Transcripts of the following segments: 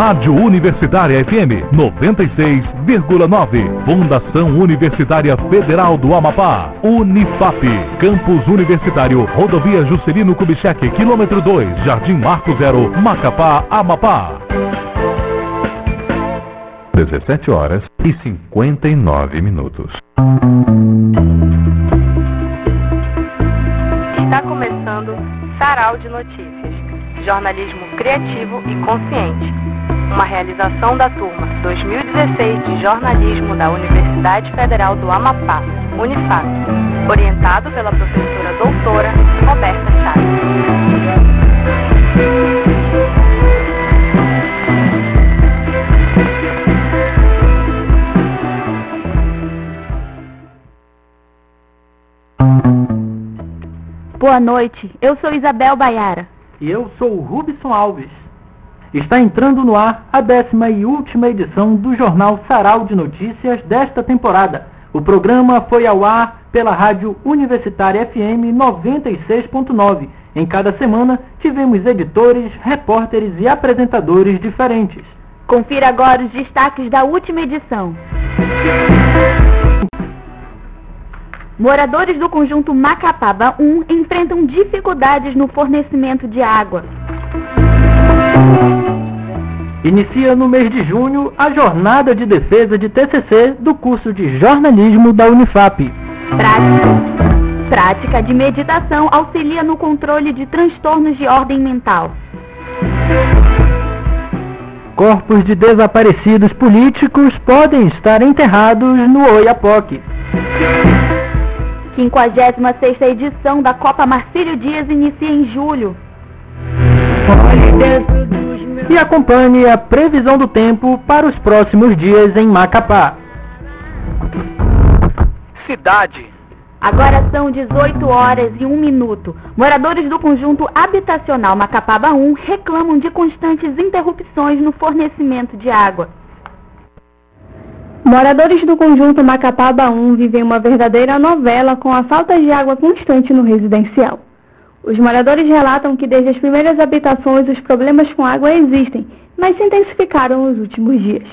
Rádio Universitária FM 96,9. Fundação Universitária Federal do Amapá. Unifap. Campus Universitário. Rodovia Juscelino Kubitschek, quilômetro 2, Jardim Marco Zero, Macapá, Amapá. 17 horas e 59 minutos. Está começando Sarau de Notícias. Jornalismo criativo e consciente. Uma realização da turma 2016 de jornalismo da Universidade Federal do Amapá, Unifap, orientado pela professora doutora Roberta Chaves. Boa noite, eu sou Isabel Baiara. E eu sou o Rubson Alves. Está entrando no ar a décima e última edição do Jornal Sarau de Notícias desta temporada. O programa foi ao ar pela Rádio Universitária FM 96.9. Em cada semana tivemos editores, repórteres e apresentadores diferentes. Confira agora os destaques da última edição. Moradores do conjunto Macapaba 1 enfrentam dificuldades no fornecimento de água. Inicia no mês de junho a jornada de defesa de TCC do curso de jornalismo da Unifap. Prática. Prática de meditação auxilia no controle de transtornos de ordem mental. Corpos de desaparecidos políticos podem estar enterrados no Oiapoque. 56ª edição da Copa Marcílio Dias inicia em julho. E acompanhe a previsão do tempo para os próximos dias em Macapá. Cidade. Agora são 18 horas e 1 minuto. Moradores do conjunto habitacional Macapaba 1 reclamam de constantes interrupções no fornecimento de água. Moradores do conjunto Macapaba 1 vivem uma verdadeira novela com a falta de água constante no residencial. Os moradores relatam que desde as primeiras habitações os problemas com água existem, mas se intensificaram nos últimos dias.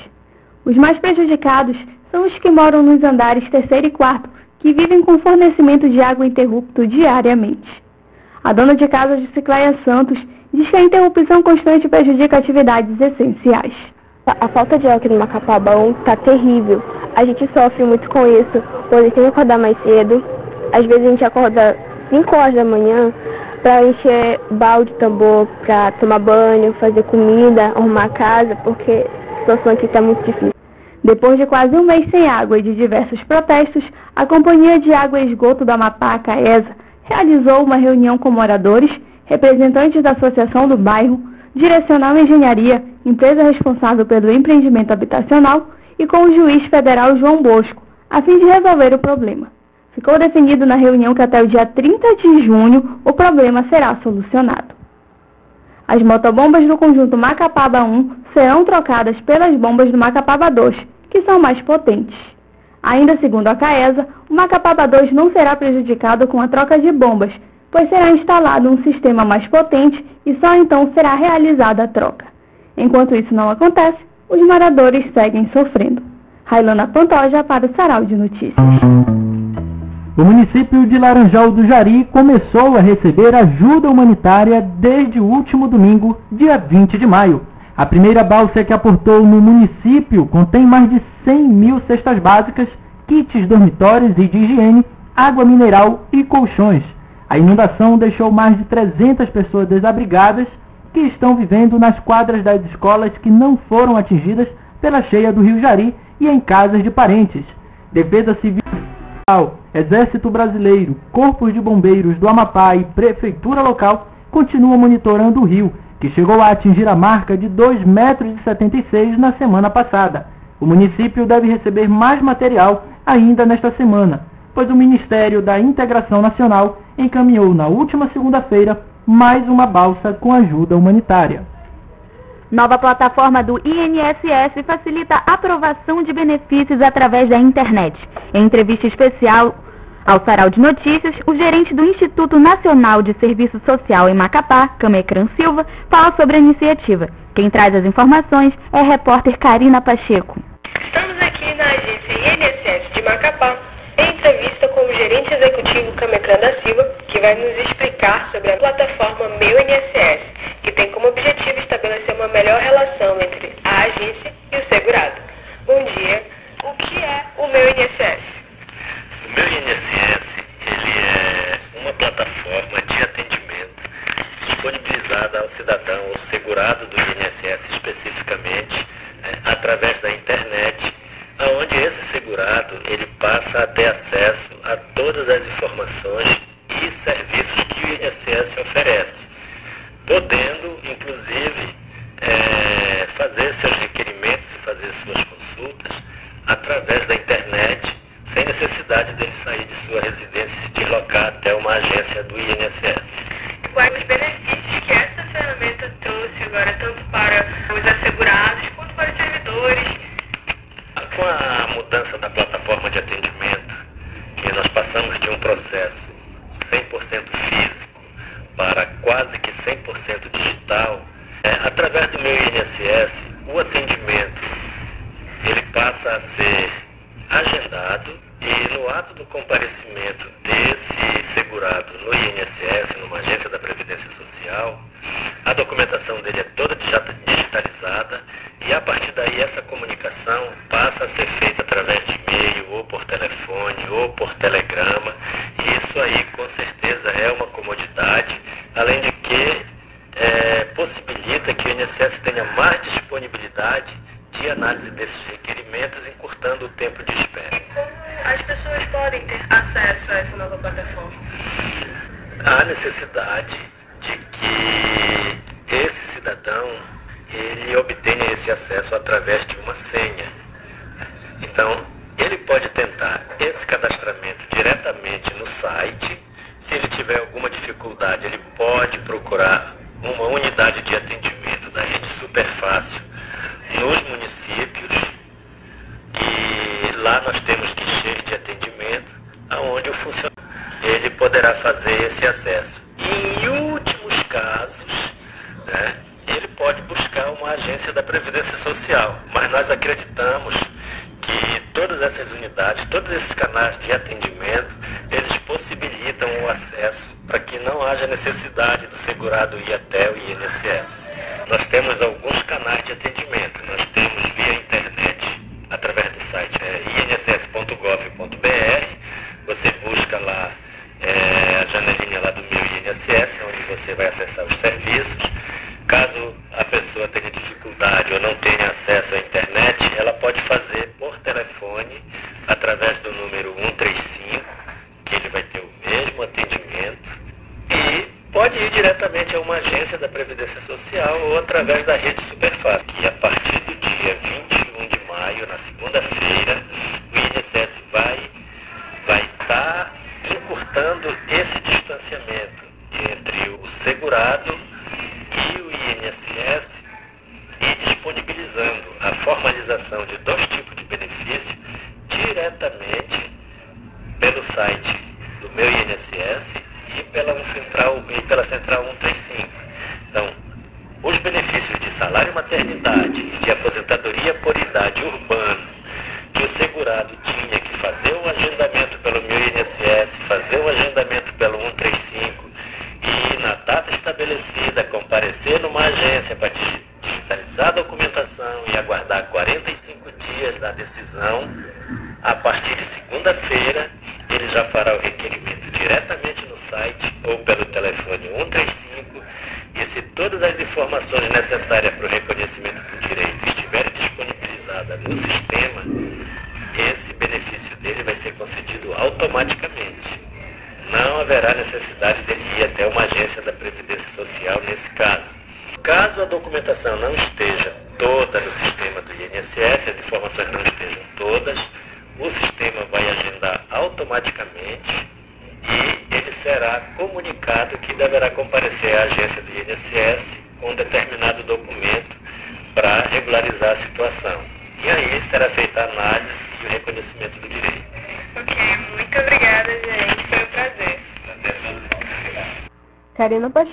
Os mais prejudicados são os que moram nos andares terceiro e quarto, que vivem com fornecimento de água interrupto diariamente. A dona de casa de Ciclaia Santos diz que a interrupção constante prejudica atividades essenciais. A falta de água aqui no Macapabão tá terrível. A gente sofre muito com isso, pois tem que acordar mais cedo. Às vezes a gente acorda 5 horas da manhã para encher balde, tambor, para tomar banho, fazer comida, arrumar a casa, porque a situação aqui está muito difícil. Depois de quase um mês sem água e de diversos protestos, a Companhia de Água e Esgoto da Amapá, a CAESA, realizou uma reunião com moradores, representantes da Associação do Bairro, Direcional Engenharia, empresa responsável pelo empreendimento habitacional, e com o juiz federal João Bosco, a fim de resolver o problema. Ficou definido na reunião que até o dia 30 de junho o problema será solucionado. As motobombas do conjunto Macapaba 1 serão trocadas pelas bombas do Macapaba 2, que são mais potentes. Ainda segundo a CAESA, o Macapaba 2 não será prejudicado com a troca de bombas, pois será instalado um sistema mais potente e só então será realizada a troca. Enquanto isso não acontece, os moradores seguem sofrendo. Railana Pantoja para o Sarau de Notícias. O município de Laranjal do Jari começou a receber ajuda humanitária desde o último domingo, dia 20 de maio. A primeira balsa que aportou no município contém mais de 100 mil cestas básicas, kits dormitórios e de higiene, água mineral e colchões. A inundação deixou mais de 300 pessoas desabrigadas que estão vivendo nas quadras das escolas que não foram atingidas pela cheia do Rio Jari e em casas de parentes. Defesa Civil, Exército Brasileiro, Corpos de Bombeiros do Amapá e Prefeitura local continuam monitorando o rio, que chegou a atingir a marca de 2,76 metros na semana passada. O município deve receber mais material ainda nesta semana, pois o Ministério da Integração Nacional encaminhou na última segunda-feira mais uma balsa com ajuda humanitária. Nova plataforma do INSS facilita aprovação de benefícios através da internet. Em entrevista especial ao sarau de notícias, o gerente do Instituto Nacional de Serviço Social em Macapá, Camecran Silva, fala sobre a iniciativa. Quem traz as informações é a repórter Karina Pacheco. Estamos aqui na agência INSS de Macapá, em entrevista com o gerente executivo Camecran da Silva, que vai nos explicar sobre a plataforma Meu INSS, que tem como objetivo estabelecer uma melhor relação entre a agência e o segurado. Bom dia, o que é o Meu INSS? meu INSS ele é uma plataforma de atendimento disponibilizada ao cidadão, ao segurado do INSS especificamente, né, através da internet, aonde esse segurado ele passa a ter acesso a todas as informações e serviços que o INSS oferece, podendo fazer esse acesso. E em últimos casos, né, ele pode buscar uma agência da Previdência Social. Mas nós acreditamos que todas essas unidades, todos esses canais de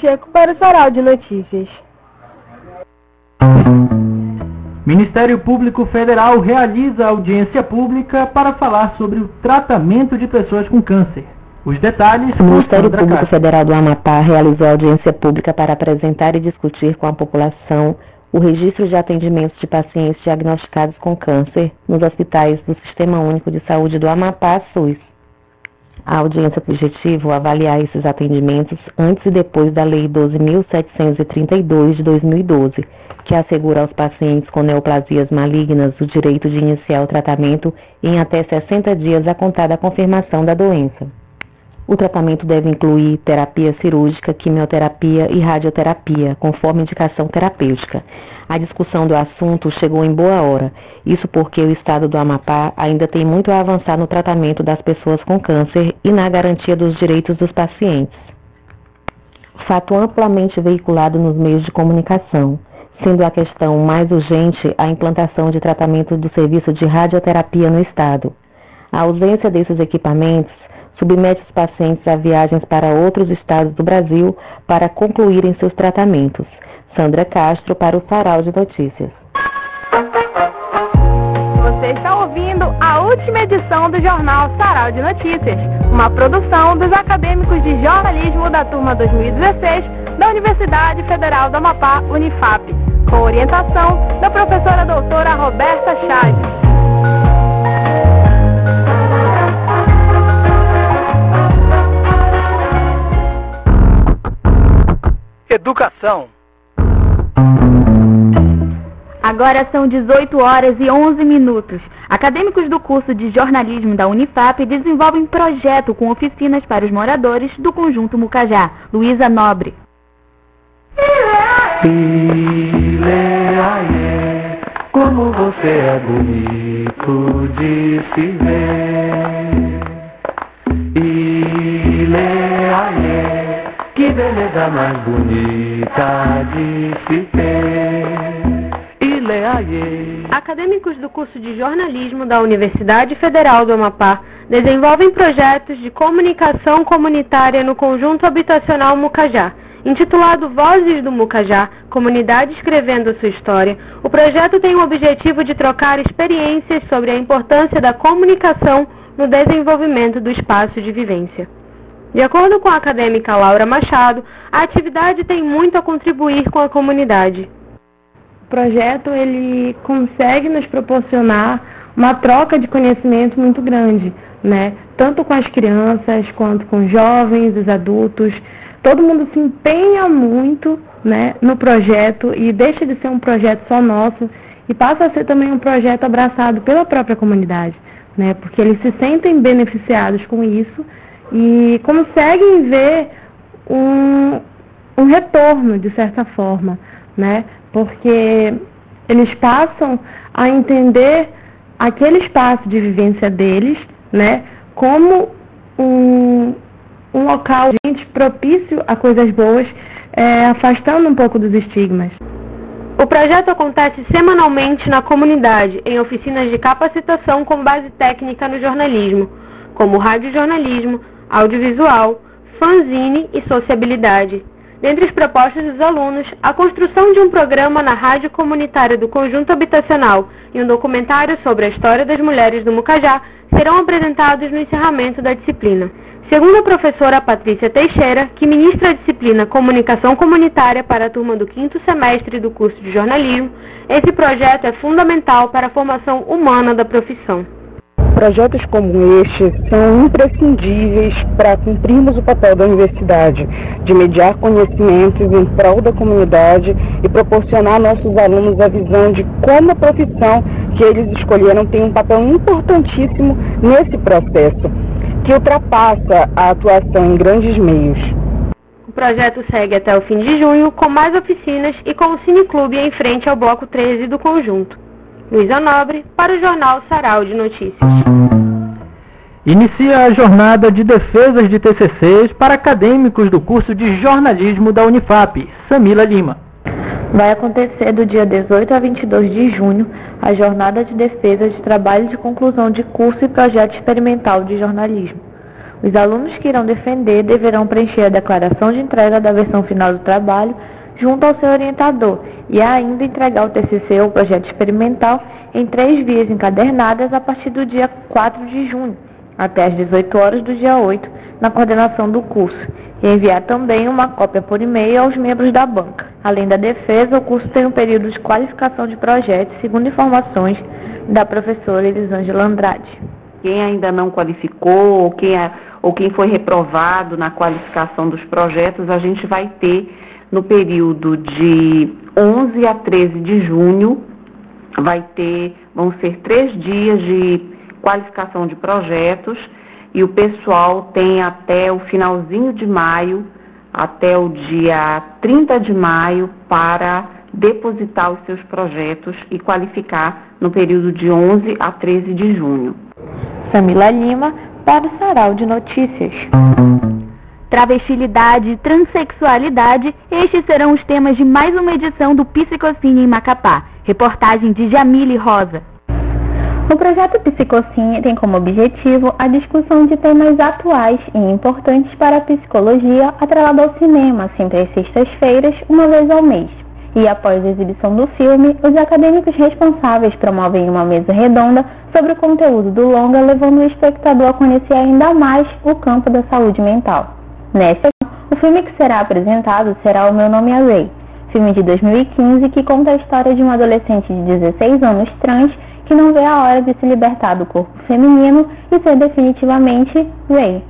Pacheco para o Sarau de Notícias. Ministério Público Federal realiza audiência pública para falar sobre o tratamento de pessoas com câncer. Os detalhes. O Ministério Público Federal do Amapá realizou audiência pública para apresentar e discutir com a população o registro de atendimentos de pacientes diagnosticados com câncer nos hospitais do Sistema Único de Saúde do Amapá, SUS. A audiência objetivo avaliar esses atendimentos antes e depois da Lei 12.732 de 2012, que assegura aos pacientes com neoplasias malignas o direito de iniciar o tratamento em até 60 dias a contar da confirmação da doença. O tratamento deve incluir terapia cirúrgica, quimioterapia e radioterapia, conforme indicação terapêutica. A discussão do assunto chegou em boa hora, isso porque o estado do Amapá ainda tem muito a avançar no tratamento das pessoas com câncer e na garantia dos direitos dos pacientes. Fato amplamente veiculado nos meios de comunicação, sendo a questão mais urgente a implantação de tratamento do serviço de radioterapia no estado. A ausência desses equipamentos submete os pacientes a viagens para outros estados do Brasil para concluírem seus tratamentos. Sandra Castro para o Sarau de Notícias. Você está ouvindo a última edição do jornal Sarau de Notícias, uma produção dos acadêmicos de jornalismo da turma 2016 da Universidade Federal do Amapá, Unifap, com orientação da professora doutora Roberta Chaves. Educação. Agora são 18 horas e 11 minutos. Acadêmicos do curso de jornalismo da Unifap desenvolvem projeto com oficinas para os moradores do conjunto Mucajá. Luísa Nobre. Ileaie, como você é bonito de se ver. Ileaie, que beleza mais bonita de se ter. Acadêmicos do curso de jornalismo da Universidade Federal do Amapá desenvolvem projetos de comunicação comunitária no conjunto habitacional Mucajá. Intitulado Vozes do Mucajá, Comunidade Escrevendo Sua História, o projeto tem o objetivo de trocar experiências sobre a importância da comunicação no desenvolvimento do espaço de vivência. De acordo com a acadêmica Laura Machado, a atividade tem muito a contribuir com a comunidade. O projeto ele consegue nos proporcionar uma troca de conhecimento muito grande, né? Tanto com as crianças quanto com os jovens, os adultos. Todo mundo se empenha muito, né, no projeto e deixa de ser um projeto só nosso e passa a ser também um projeto abraçado pela própria comunidade, né? Porque eles se sentem beneficiados com isso e conseguem ver um, um retorno de certa forma, né? Porque eles passam a entender aquele espaço de vivência deles, né, como um, um local gente, propício a coisas boas, é, afastando um pouco dos estigmas. O projeto acontece semanalmente na comunidade, em oficinas de capacitação com base técnica no jornalismo, como radiojornalismo, audiovisual, fanzine e sociabilidade. Dentre as propostas dos alunos, a construção de um programa na rádio comunitária do conjunto habitacional e um documentário sobre a história das mulheres do Mucajá serão apresentados no encerramento da disciplina. Segundo a professora Patrícia Teixeira, que ministra a disciplina Comunicação Comunitária para a turma do quinto semestre do curso de jornalismo, esse projeto é fundamental para a formação humana da profissão. Projetos como este são imprescindíveis para cumprirmos o papel da universidade, de mediar conhecimentos em prol da comunidade e proporcionar a nossos alunos a visão de como a profissão que eles escolheram tem um papel importantíssimo nesse processo, que ultrapassa a atuação em grandes meios. O projeto segue até o fim de junho, com mais oficinas e com o Cineclube em frente ao Bloco 13 do conjunto. Luísa Nobre, para o Jornal Sarau de Notícias. Inicia a jornada de defesas de TCCs para acadêmicos do curso de jornalismo da Unifap, Samila Lima. Vai acontecer do dia 18 a 22 de junho a jornada de defesa de trabalho de conclusão de curso e projeto experimental de jornalismo. Os alunos que irão defender deverão preencher a declaração de entrega da versão final do trabalho junto ao seu orientador e ainda entregar o TCC ou projeto experimental em três vias encadernadas a partir do dia 4 de junho até às 18 horas do dia 8 na coordenação do curso e enviar também uma cópia por e-mail aos membros da banca. Além da defesa, o curso tem um período de qualificação de projetos, segundo informações da professora Elisângela Andrade. Quem ainda não qualificou ou quem, é, ou quem foi reprovado na qualificação dos projetos, a gente vai ter no período de 11 a 13 de junho, vai ter, vão ser três dias de qualificação de projetos e o pessoal tem até o finalzinho de maio, até o dia 30 de maio, para depositar os seus projetos e qualificar no período de 11 a 13 de junho. Samila Lima, para o Sarau de Notícias. Travestilidade, transexualidade, estes serão os temas de mais uma edição do Psicocine em Macapá. Reportagem de Jamile Rosa. O projeto Psicocine tem como objetivo a discussão de temas atuais e importantes para a psicologia atrelado ao cinema, sempre às sextas-feiras, uma vez ao mês. E após a exibição do filme, os acadêmicos responsáveis promovem uma mesa redonda sobre o conteúdo do longa, levando o espectador a conhecer ainda mais o campo da saúde mental. Nesta, o filme que será apresentado será O Meu Nome é Ray, filme de 2015 que conta a história de um adolescente de 16 anos trans que não vê a hora de se libertar do corpo feminino e ser definitivamente Ray.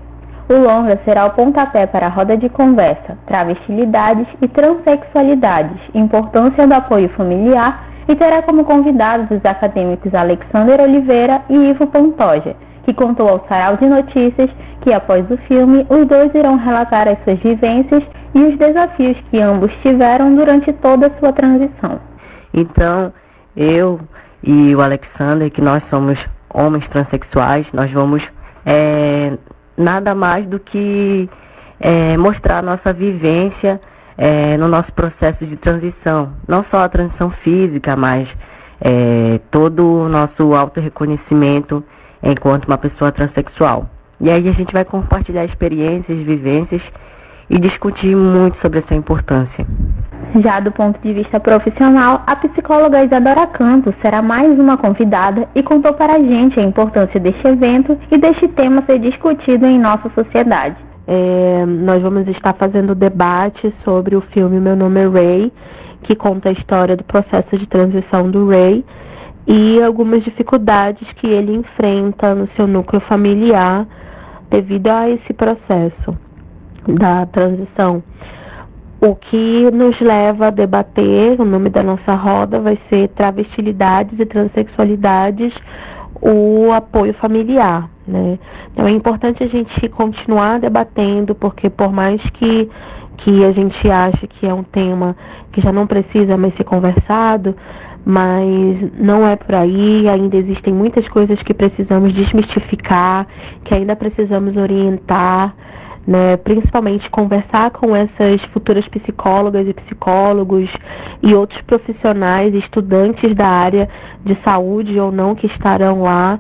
O longa será o pontapé para a roda de conversa, travestilidades e transexualidades, importância do apoio familiar e terá como convidados os acadêmicos Alexander Oliveira e Ivo Pantoja, que contou ao Sarau de Notícias que após o filme os dois irão relatar as suas vivências e os desafios que ambos tiveram durante toda a sua transição. Então, eu e o Alexander, que nós somos homens transexuais, nós vamos é, nada mais do que é, mostrar nossa vivência é, no nosso processo de transição. Não só a transição física, mas é, todo o nosso auto-reconhecimento enquanto uma pessoa transexual. E aí a gente vai compartilhar experiências, vivências e discutir muito sobre essa importância. Já do ponto de vista profissional, a psicóloga Isadora Canto será mais uma convidada e contou para a gente a importância deste evento e deste tema ser discutido em nossa sociedade. É, nós vamos estar fazendo debate sobre o filme Meu Nome é Ray, que conta a história do processo de transição do Ray e algumas dificuldades que ele enfrenta no seu núcleo familiar devido a esse processo da transição. O que nos leva a debater, o nome da nossa roda vai ser Travestilidades e Transsexualidades, o apoio familiar. Né? Então é importante a gente continuar debatendo, porque por mais que, que a gente ache que é um tema que já não precisa mais ser conversado, mas não é por aí, ainda existem muitas coisas que precisamos desmistificar, que ainda precisamos orientar né? Principalmente conversar com essas futuras psicólogas e psicólogos e outros profissionais, estudantes da área de saúde ou não que estarão lá,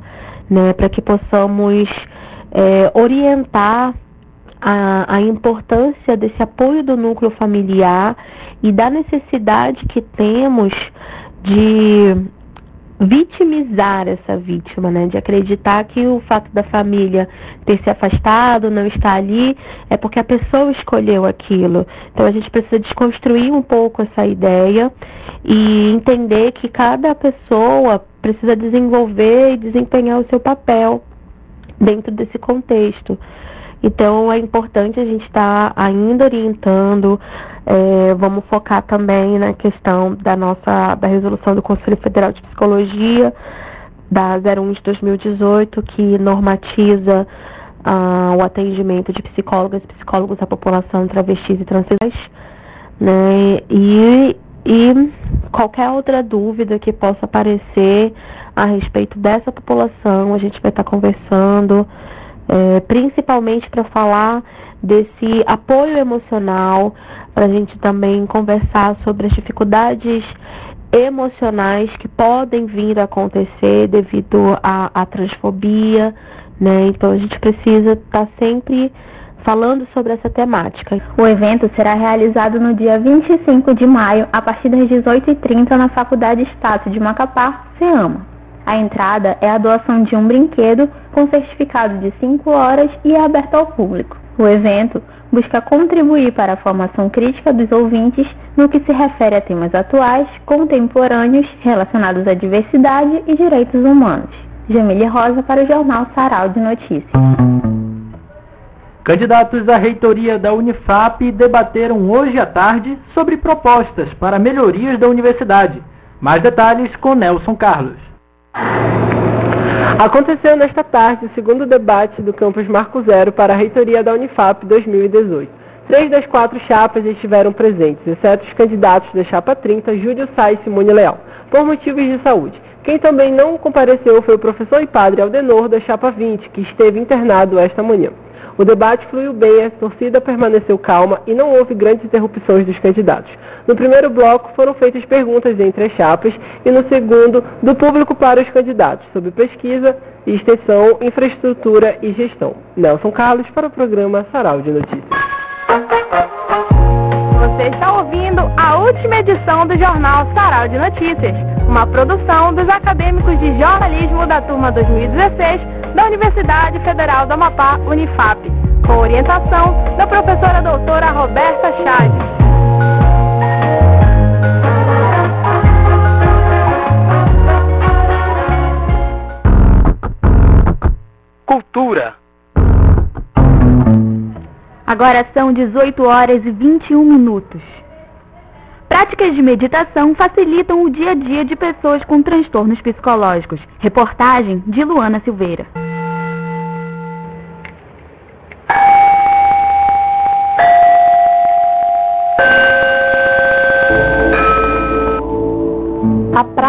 né? Para que possamos é, orientar a, a, importância desse apoio do núcleo familiar e da necessidade que temos de vitimizar essa vítima, né? De acreditar que o fato da família ter se afastado, não estar ali, é porque a pessoa escolheu aquilo. Então a gente precisa desconstruir um pouco essa ideia e entender que cada pessoa precisa desenvolver e desempenhar o seu papel dentro desse contexto. Então é importante a gente estar tá ainda orientando. É, vamos focar também na questão da nossa da resolução do Conselho Federal de Psicologia da 01 de 2018 que normatiza ah, o atendimento de psicólogas e psicólogos à população travestis e transexuais, né? E e qualquer outra dúvida que possa aparecer a respeito dessa população, a gente vai estar conversando é, principalmente para falar desse apoio emocional, para a gente também conversar sobre as dificuldades emocionais que podem vir a acontecer devido à, transfobia, né? Então a gente precisa estar tá sempre falando sobre essa temática. O evento será realizado no dia 25 de maio, a partir das 18h30, na Faculdade Estácio de Macapá, FEAMA. A entrada é a doação de um brinquedo com certificado de 5 horas e é aberto ao público. O evento busca contribuir para a formação crítica dos ouvintes no que se refere a temas atuais, contemporâneos, relacionados à diversidade e direitos humanos. Jamília Rosa para o Jornal Sarau de Notícias. Candidatos à reitoria da Unifap debateram hoje à tarde sobre propostas para melhorias da universidade. Mais detalhes com Nelson Carlos. Aconteceu nesta tarde o segundo debate do campus Marco Zero para a reitoria da Unifap 2018. Três das quatro chapas estiveram presentes, exceto os candidatos da chapa 30, Júlio Sá e Simone Leal, por motivos de saúde. Quem também não compareceu foi o professor e padre Aldenor da chapa 20, que esteve internado esta manhã. O debate fluiu bem, a torcida permaneceu calma e não houve grandes interrupções dos candidatos. No primeiro bloco foram feitas perguntas entre as chapas e no segundo do público para os candidatos sobre pesquisa, extensão, infraestrutura e gestão. Nelson Carlos para o programa Sarau de Notícias. Você está ouvindo a última edição do jornal Sarau de Notícias, uma produção dos acadêmicos de jornalismo da turma 2016 da Universidade Federal do Amapá, Unifap, com orientação da professora doutora Roberta Chaves. Cultura. Agora são 18 horas e 21 minutos. Práticas de meditação facilitam o dia a dia de pessoas com transtornos psicológicos. Reportagem de Luana Silveira.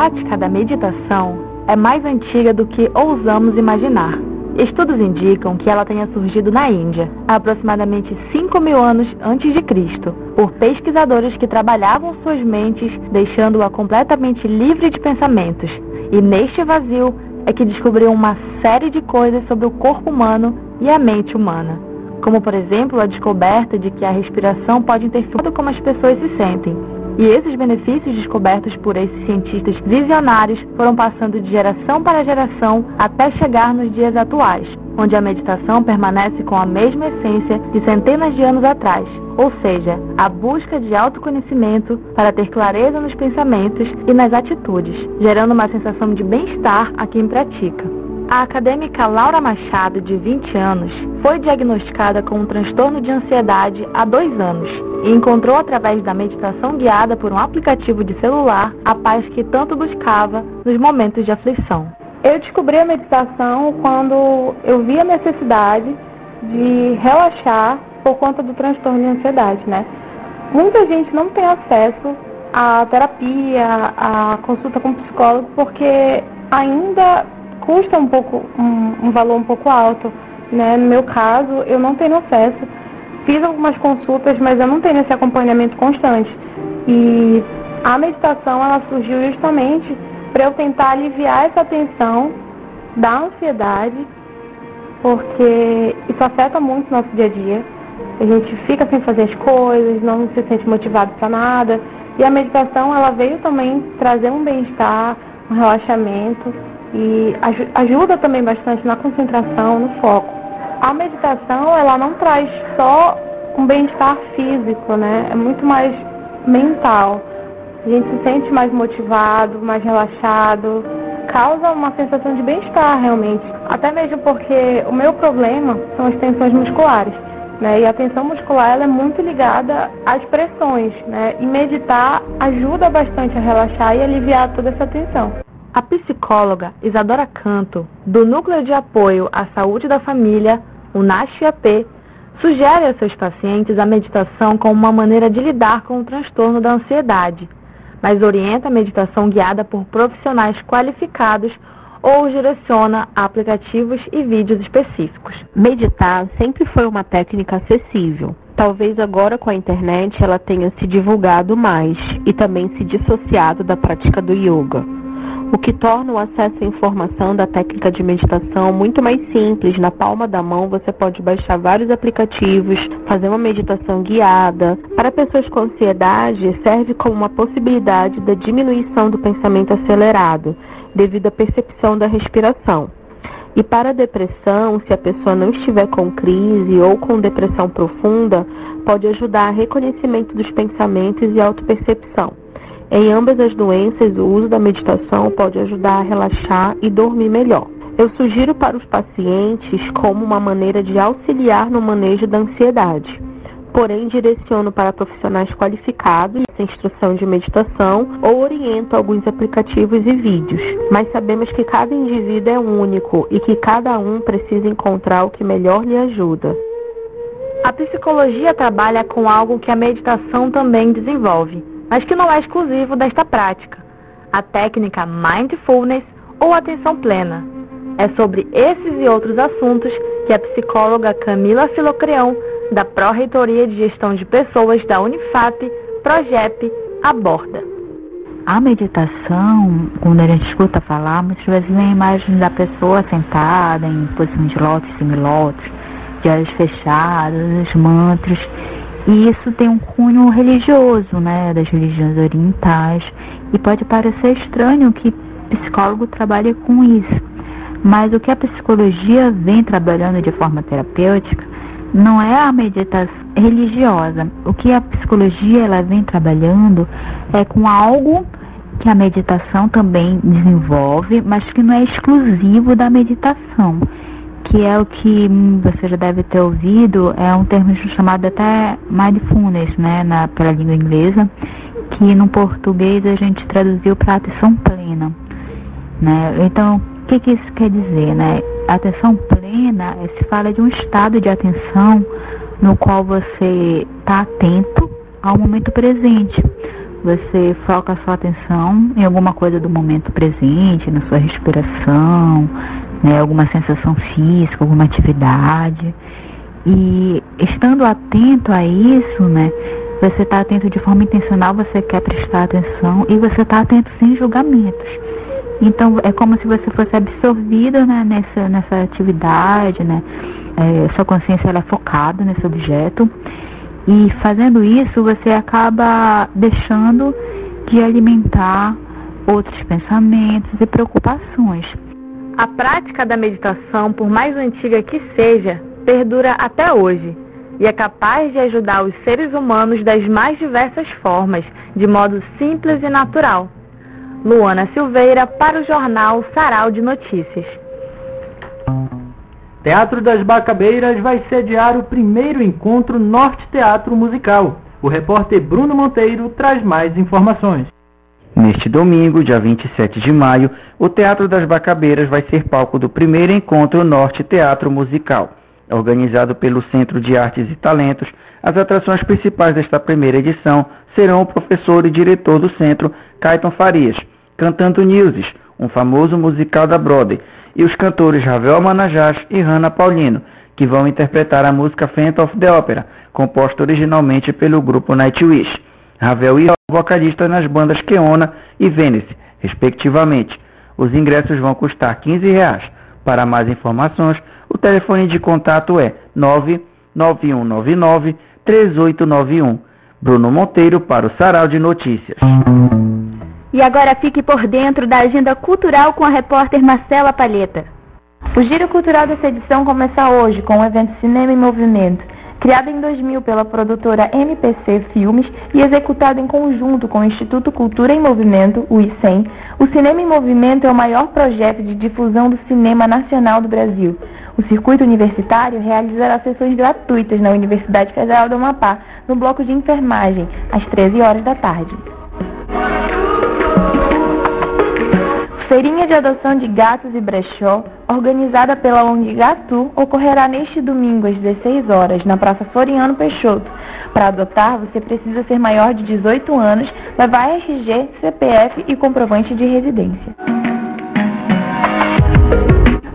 Prática da meditação é mais antiga do que ousamos imaginar. Estudos indicam que ela tenha surgido na Índia, aproximadamente 5 mil anos antes de Cristo, por pesquisadores que trabalhavam suas mentes, deixando-a completamente livre de pensamentos. E neste vazio é que descobriu uma série de coisas sobre o corpo humano e a mente humana, como por exemplo a descoberta de que a respiração pode interferir como as pessoas se sentem, e esses benefícios descobertos por esses cientistas visionários foram passando de geração para geração até chegar nos dias atuais, onde a meditação permanece com a mesma essência de centenas de anos atrás, ou seja, a busca de autoconhecimento para ter clareza nos pensamentos e nas atitudes, gerando uma sensação de bem-estar a quem pratica. A acadêmica Laura Machado, de 20 anos, foi diagnosticada com um transtorno de ansiedade há dois anos e encontrou através da meditação guiada por um aplicativo de celular a paz que tanto buscava nos momentos de aflição. Eu descobri a meditação quando eu vi a necessidade de relaxar por conta do transtorno de ansiedade, né? Muita gente não tem acesso à terapia, à consulta com psicólogo, porque ainda custa um pouco um, um valor um pouco alto. Né? No meu caso, eu não tenho acesso. Fiz algumas consultas, mas eu não tenho esse acompanhamento constante. E a meditação ela surgiu justamente para eu tentar aliviar essa tensão da ansiedade, porque isso afeta muito o nosso dia a dia. A gente fica sem fazer as coisas, não se sente motivado para nada. E a meditação ela veio também trazer um bem-estar, um relaxamento e ajuda também bastante na concentração, no foco. A meditação, ela não traz só um bem-estar físico, né? É muito mais mental. A gente se sente mais motivado, mais relaxado, causa uma sensação de bem-estar realmente. Até mesmo porque o meu problema são as tensões musculares. Né? E a tensão muscular ela é muito ligada às pressões. Né? E meditar ajuda bastante a relaxar e aliviar toda essa tensão. A psicóloga Isadora Canto, do Núcleo de Apoio à Saúde da Família, o NASH-AP, sugere a seus pacientes a meditação como uma maneira de lidar com o transtorno da ansiedade, mas orienta a meditação guiada por profissionais qualificados ou direciona a aplicativos e vídeos específicos. Meditar sempre foi uma técnica acessível. Talvez agora com a internet ela tenha se divulgado mais e também se dissociado da prática do yoga. O que torna o acesso à informação da técnica de meditação muito mais simples. Na palma da mão você pode baixar vários aplicativos, fazer uma meditação guiada. Para pessoas com ansiedade, serve como uma possibilidade da diminuição do pensamento acelerado, devido à percepção da respiração. E para a depressão, se a pessoa não estiver com crise ou com depressão profunda, pode ajudar a reconhecimento dos pensamentos e autopercepção. Em ambas as doenças, o uso da meditação pode ajudar a relaxar e dormir melhor. Eu sugiro para os pacientes como uma maneira de auxiliar no manejo da ansiedade porém direciono para profissionais qualificados essa instrução de meditação ou oriento alguns aplicativos e vídeos. Mas sabemos que cada indivíduo é único e que cada um precisa encontrar o que melhor lhe ajuda. A psicologia trabalha com algo que a meditação também desenvolve, mas que não é exclusivo desta prática, a técnica mindfulness ou atenção plena. É sobre esses e outros assuntos que a psicóloga Camila Filocreão da Pró-Reitoria de Gestão de Pessoas da Unifap, Progep, aborda. A meditação, quando a gente escuta falar, muitas vezes vem a imagem da pessoa sentada em posição de lótus, de olhos fechados, os mantras. E isso tem um cunho religioso, né, das religiões orientais. E pode parecer estranho que psicólogo trabalhe com isso. Mas o que a psicologia vem trabalhando de forma terapêutica não é a meditação religiosa. O que a psicologia ela vem trabalhando é com algo que a meditação também desenvolve, mas que não é exclusivo da meditação, que é o que você já deve ter ouvido, é um termo chamado até mindfulness, né, na, pela língua inglesa, que no português a gente traduziu para atenção plena. Né? Então, o que, que isso quer dizer? Né? atenção plena se fala de um estado de atenção no qual você está atento ao momento presente. Você foca a sua atenção em alguma coisa do momento presente, na sua respiração, né, alguma sensação física, alguma atividade. E estando atento a isso, né, você está atento de forma intencional, você quer prestar atenção e você está atento sem julgamentos. Então é como se você fosse absorvido né, nessa, nessa atividade, né? É, sua consciência ela é focada nesse objeto. E fazendo isso você acaba deixando de alimentar outros pensamentos e preocupações. A prática da meditação, por mais antiga que seja, perdura até hoje e é capaz de ajudar os seres humanos das mais diversas formas, de modo simples e natural. Luana Silveira para o jornal Sarau de Notícias. Teatro das Bacabeiras vai sediar o primeiro encontro Norte Teatro Musical. O repórter Bruno Monteiro traz mais informações. Neste domingo, dia 27 de maio, o Teatro das Bacabeiras vai ser palco do primeiro encontro Norte Teatro Musical. Organizado pelo Centro de Artes e Talentos, as atrações principais desta primeira edição serão o professor e diretor do centro, Caiton Farias, cantando Newses, um famoso musical da Broadway, e os cantores Ravel Manajás e Hannah Paulino, que vão interpretar a música Phantom of the Opera, composta originalmente pelo grupo Nightwish. Ravel e vocalista nas bandas Keona e Venice, respectivamente. Os ingressos vão custar 15 reais. Para mais informações, o telefone de contato é 99199 3891. Bruno Monteiro para o Sarau de Notícias. E agora fique por dentro da agenda cultural com a repórter Marcela Palheta. O Giro Cultural dessa edição começa hoje com o evento Cinema em Movimento, criado em 2000 pela produtora MPC Filmes e executado em conjunto com o Instituto Cultura em Movimento, o ICEM. O Cinema em Movimento é o maior projeto de difusão do cinema nacional do Brasil. O circuito universitário realizará sessões gratuitas na Universidade Federal do Amapá, no bloco de enfermagem, às 13 horas da tarde. Feirinha de adoção de gatos e brechó, organizada pela ONG Gatu, ocorrerá neste domingo às 16 horas, na Praça Floriano Peixoto. Para adotar, você precisa ser maior de 18 anos, levar RG, CPF e comprovante de residência.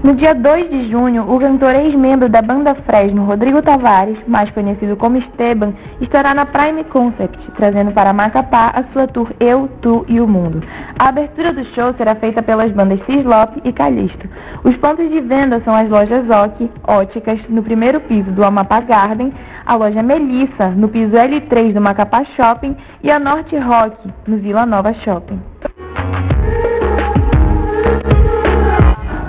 No dia 2 de junho, o cantor ex-membro da banda Fresno, Rodrigo Tavares, mais conhecido como Esteban, estará na Prime Concept, trazendo para Macapá a sua tour Eu, Tu e o Mundo. A abertura do show será feita pelas bandas Cislop e Calixto. Os pontos de venda são as lojas Ok, Óticas, no primeiro piso do Amapá Garden, a loja Melissa, no piso L3 do Macapá Shopping e a Norte Rock, no Vila Nova Shopping.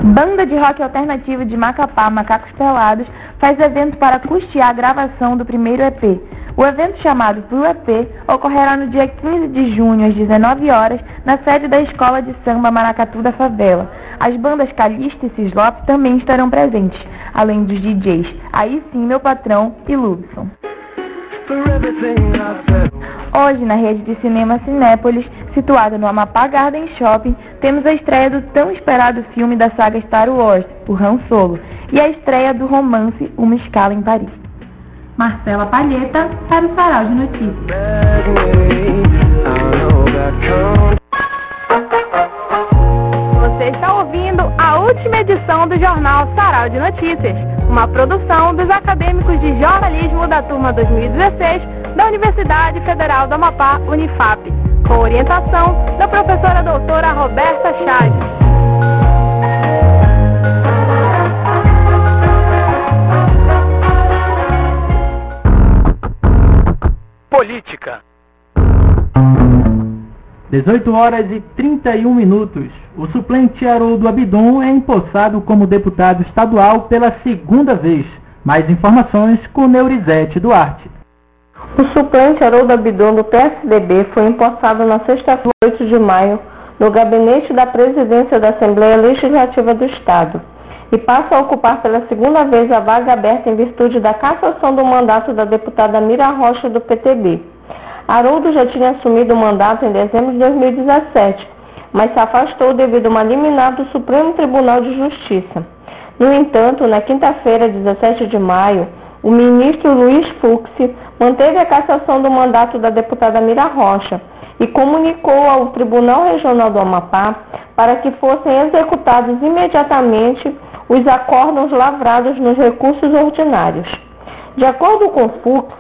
Banda de rock alternativo de Macapá, Macacos Pelados, faz evento para custear a gravação do primeiro EP. O evento chamado Pro EP ocorrerá no dia 15 de junho, às 19 horas, na sede da Escola de Samba Maracatu da Favela. As bandas Calista e Cislop também estarão presentes, além dos DJs Aí Sim Meu Patrão e Lubson. Hoje, na rede de cinema Cinépolis, situada no Amapá Garden Shopping, temos a estreia do tão esperado filme da saga Star Wars, o Han Solo, e a estreia do romance Uma Escala em Paris. Marcela Palheta, para o Sarau de Notícias. Você está ouvindo a última edição do jornal Sarau de Notícias, uma produção dos acadêmicos de jornalismo da turma 2016 da Universidade Federal do Amapá, Unifap, com orientação da professora doutora Roberta Chaves. Política. 18 horas e 31 minutos. O suplente Haroldo Abidon é empossado como deputado estadual pela segunda vez. Mais informações com Neurizete Duarte. O suplente Haroldo Abidon do PSDB foi empossado na sexta-feira, 8 de maio, no gabinete da presidência da Assembleia Legislativa do Estado e passa a ocupar pela segunda vez a vaga aberta em virtude da cassação do mandato da deputada Mira Rocha do PTB. Haroldo já tinha assumido o mandato em dezembro de 2017, mas se afastou devido a uma liminar do Supremo Tribunal de Justiça. No entanto, na quinta-feira, 17 de maio, o ministro Luiz Fux manteve a cassação do mandato da deputada Mira Rocha e comunicou ao Tribunal Regional do Amapá para que fossem executados imediatamente os acórdãos lavrados nos recursos ordinários. De acordo com Fux,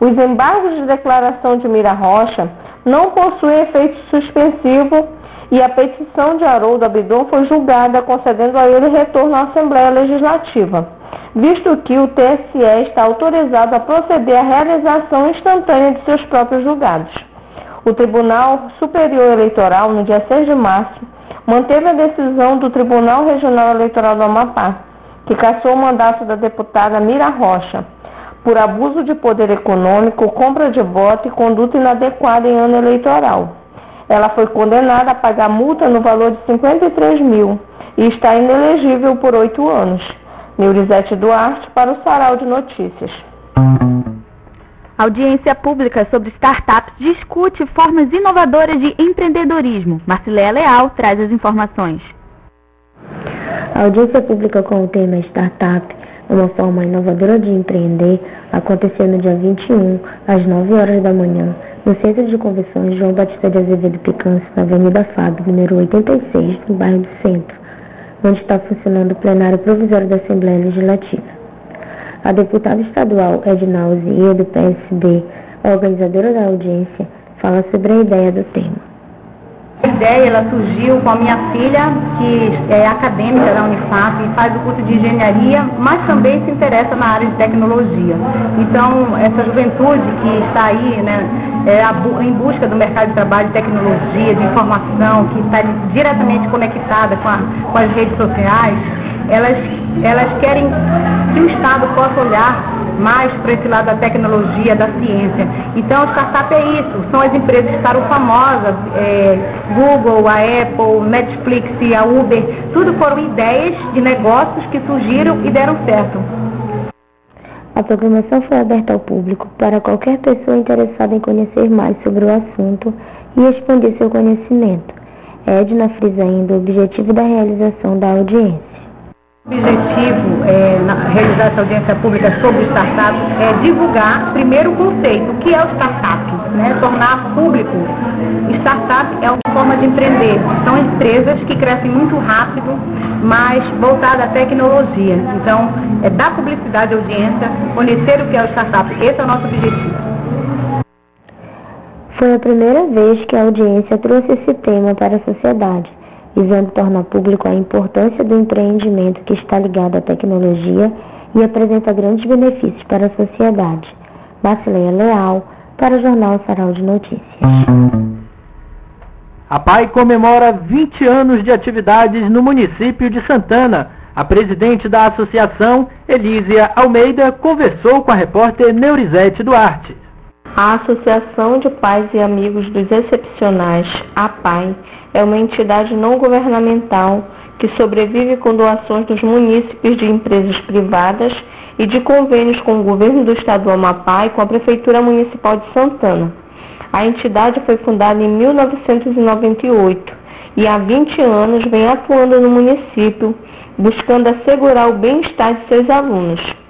os embargos de declaração de Mira Rocha não possuem efeito suspensivo e a petição de Haroldo Abidon foi julgada, concedendo a ele retorno à Assembleia Legislativa, visto que o TSE está autorizado a proceder à realização instantânea de seus próprios julgados. O Tribunal Superior Eleitoral, no dia 6 de março, manteve a decisão do Tribunal Regional Eleitoral do Amapá, que cassou o mandato da deputada Mira Rocha, por abuso de poder econômico, compra de voto e conduta inadequada em ano eleitoral. Ela foi condenada a pagar multa no valor de 53 mil e está inelegível por oito anos. Neurizete Duarte para o Sarau de Notícias. Audiência pública sobre startups discute formas inovadoras de empreendedorismo. Marcileia Leal traz as informações. A audiência pública com o tema Startup, uma forma inovadora de empreender, aconteceu no dia 21, às 9 horas da manhã, no Centro de Convenções João Batista de Azevedo Picância, na Avenida Fábio, número 86, no bairro do Centro, onde está funcionando o plenário provisório da Assembleia Legislativa. A deputada estadual Edna Alzia, do PSD, organizadora da audiência, fala sobre a ideia do tema. A ideia ela surgiu com a minha filha, que é acadêmica da Unifap e faz o curso de engenharia, mas também se interessa na área de tecnologia. Então, essa juventude que está aí, né, é, em busca do mercado de trabalho, de tecnologia, de informação, que está diretamente conectada com, a, com as redes sociais, elas, elas querem que o Estado possa olhar mais para esse lado da tecnologia, da ciência. Então, startup é isso, são as empresas que ficaram famosas, é, Google, a Apple, Netflix a Uber, tudo foram ideias de negócios que surgiram e deram certo. A programação foi aberta ao público para qualquer pessoa interessada em conhecer mais sobre o assunto e expandir seu conhecimento. Edna frisa ainda o objetivo da realização da audiência. O objetivo é, na realizar essa audiência pública sobre startups é divulgar primeiro o conceito, o que é o startup né, tornar público. Startup é uma forma de empreender. São empresas que crescem muito rápido, mas voltada à tecnologia. Então, é dar publicidade à audiência, conhecer o que é o startup. Esse é o nosso objetivo. Foi a primeira vez que a audiência trouxe esse tema para a sociedade, visando tornar público a importância do empreendimento que está ligado à tecnologia e apresenta grandes benefícios para a sociedade. Marcelinha Leal, para o Jornal Sarau de Notícias. A PAI comemora 20 anos de atividades no município de Santana. A presidente da associação, Elísia Almeida, conversou com a repórter Neurizete Duarte. A Associação de Pais e Amigos dos Excepcionais, a PAI, é uma entidade não governamental que sobrevive com doações dos munícipes de empresas privadas e de convênios com o governo do estado do Amapá e com a Prefeitura Municipal de Santana. A entidade foi fundada em 1998 e há 20 anos vem atuando no município, buscando assegurar o bem-estar de seus alunos.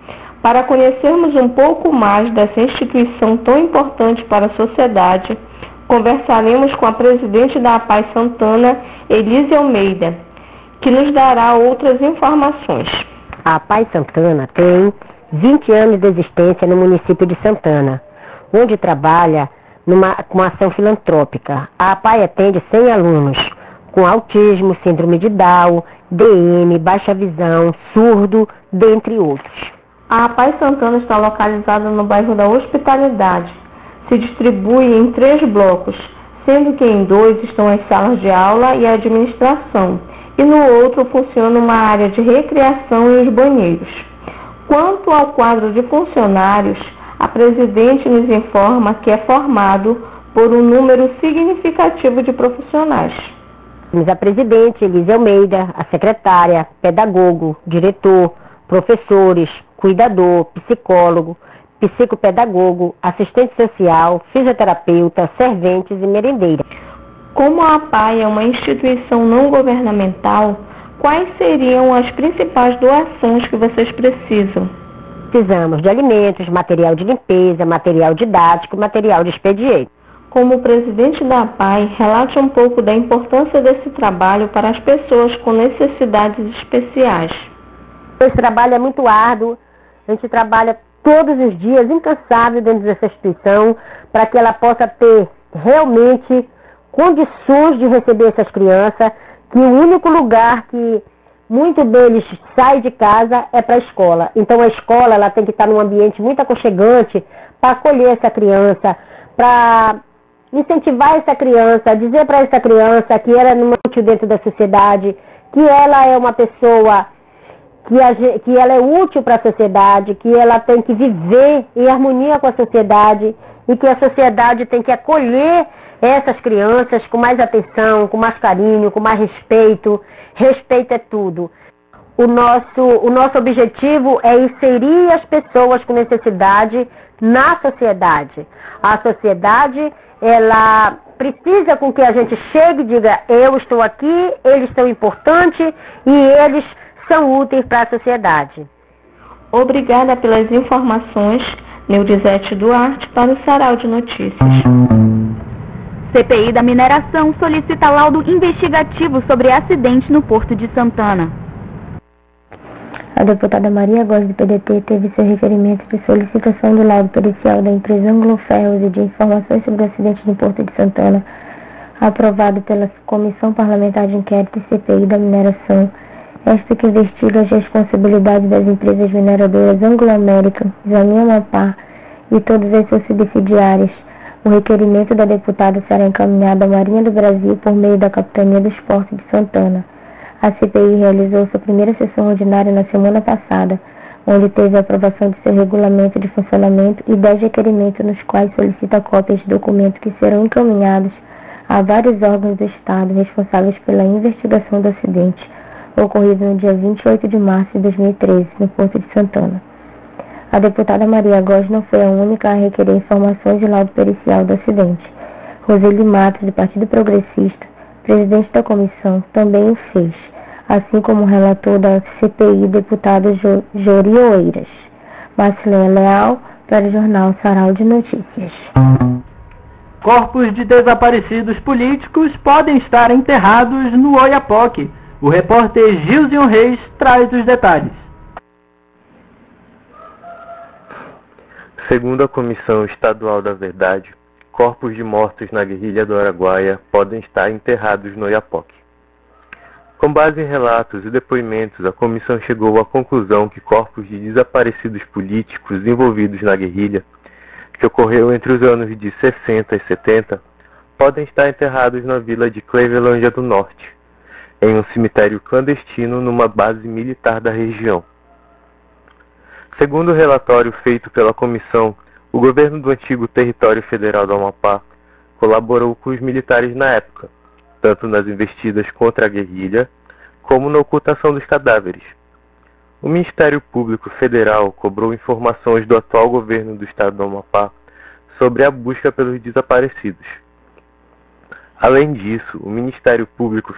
Para conhecermos um pouco mais dessa instituição tão importante para a sociedade, conversaremos com a presidente da APAI Santana, Elise Almeida, que nos dará outras informações. A Pai Santana tem 20 anos de existência no município de Santana, onde trabalha numa, com ação filantrópica. A Pai atende 100 alunos com autismo, síndrome de Down, DM, baixa visão, surdo, dentre outros. A Pai Santana está localizada no bairro da Hospitalidade. Se distribui em três blocos, sendo que em dois estão as salas de aula e a administração e no outro funciona uma área de recreação e os banheiros. Quanto ao quadro de funcionários, a presidente nos informa que é formado por um número significativo de profissionais. A presidente Elise Almeida, a secretária, pedagogo, diretor, professores, cuidador, psicólogo, psicopedagogo, assistente social, fisioterapeuta, serventes e merendeira. Como a APAI é uma instituição não governamental, quais seriam as principais doações que vocês precisam? Precisamos de alimentos, material de limpeza, material didático, material de expediente. Como presidente da APAI, relate um pouco da importância desse trabalho para as pessoas com necessidades especiais. Esse trabalho é muito árduo, a gente trabalha todos os dias, incansável dentro dessa instituição, para que ela possa ter realmente condições de receber essas crianças, que o único lugar que muito deles sai de casa é para a escola. Então a escola ela tem que estar num ambiente muito aconchegante para acolher essa criança, para incentivar essa criança, dizer para essa criança que ela é útil dentro da sociedade, que ela é uma pessoa que, a, que ela é útil para a sociedade, que ela tem que viver em harmonia com a sociedade e que a sociedade tem que acolher essas crianças com mais atenção, com mais carinho, com mais respeito. Respeito é tudo. O nosso, o nosso objetivo é inserir as pessoas com necessidade na sociedade. A sociedade, ela precisa com que a gente chegue e diga, eu estou aqui, eles são importantes e eles são úteis para a sociedade. Obrigada pelas informações, Neurizete Duarte, para o Sarau de Notícias. CPI da mineração solicita laudo investigativo sobre acidente no Porto de Santana. A deputada Maria Góes do PDT teve seu requerimento de solicitação do laudo pericial da empresa Anglo Ferros e de informações sobre o acidente no Porto de Santana aprovado pela Comissão Parlamentar de Inquérito e CPI da Mineração, esta que investiga as responsabilidades das empresas mineradoras Anglo-América, Amapá e todas as suas subsidiárias o requerimento da deputada será encaminhado à Marinha do Brasil por meio da Capitania do Esporte de Santana. A CPI realizou sua primeira sessão ordinária na semana passada, onde teve a aprovação de seu regulamento de funcionamento e dez requerimentos nos quais solicita cópias de documentos que serão encaminhados a vários órgãos do Estado responsáveis pela investigação do acidente ocorrido no dia 28 de março de 2013, no Porto de Santana. A deputada Maria Góes não foi a única a requerer informações de laudo pericial do acidente. Roseli Matos, do Partido Progressista, presidente da comissão, também o fez, assim como o relator da CPI, deputado Jori Oeiras. Marcelene Leal, para o jornal Sarau de Notícias. Corpos de desaparecidos políticos podem estar enterrados no Oiapoque. O repórter Gilson Reis traz os detalhes. Segundo a Comissão Estadual da Verdade, corpos de mortos na guerrilha do Araguaia podem estar enterrados no Oiapoque. Com base em relatos e depoimentos, a comissão chegou à conclusão que corpos de desaparecidos políticos envolvidos na guerrilha que ocorreu entre os anos de 60 e 70, podem estar enterrados na vila de Clevelândia do Norte, em um cemitério clandestino numa base militar da região. Segundo o relatório feito pela comissão, o governo do antigo território federal do Amapá colaborou com os militares na época, tanto nas investidas contra a guerrilha, como na ocultação dos cadáveres, o Ministério Público Federal cobrou informações do atual governo do estado do Amapá sobre a busca pelos desaparecidos. Além disso, o Ministério Público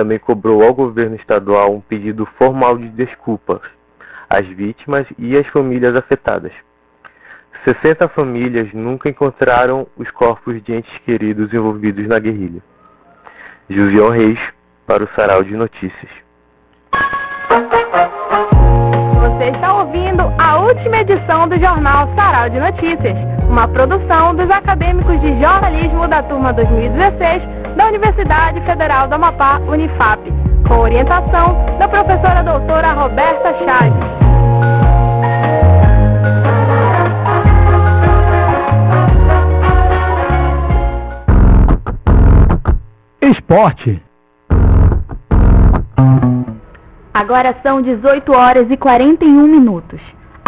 também cobrou ao governo estadual um pedido formal de desculpas às vítimas e às famílias afetadas. 60 famílias nunca encontraram os corpos de entes queridos envolvidos na guerrilha. Julião Reis, para o Sarau de Notícias. Você está ouvindo a última edição do jornal Sarau de Notícias, uma produção dos acadêmicos de jornalismo da turma 2016 da Universidade Federal do Amapá, Unifap, com orientação da professora doutora Roberta Chaves. Esporte. Agora são 18 horas e 41 minutos.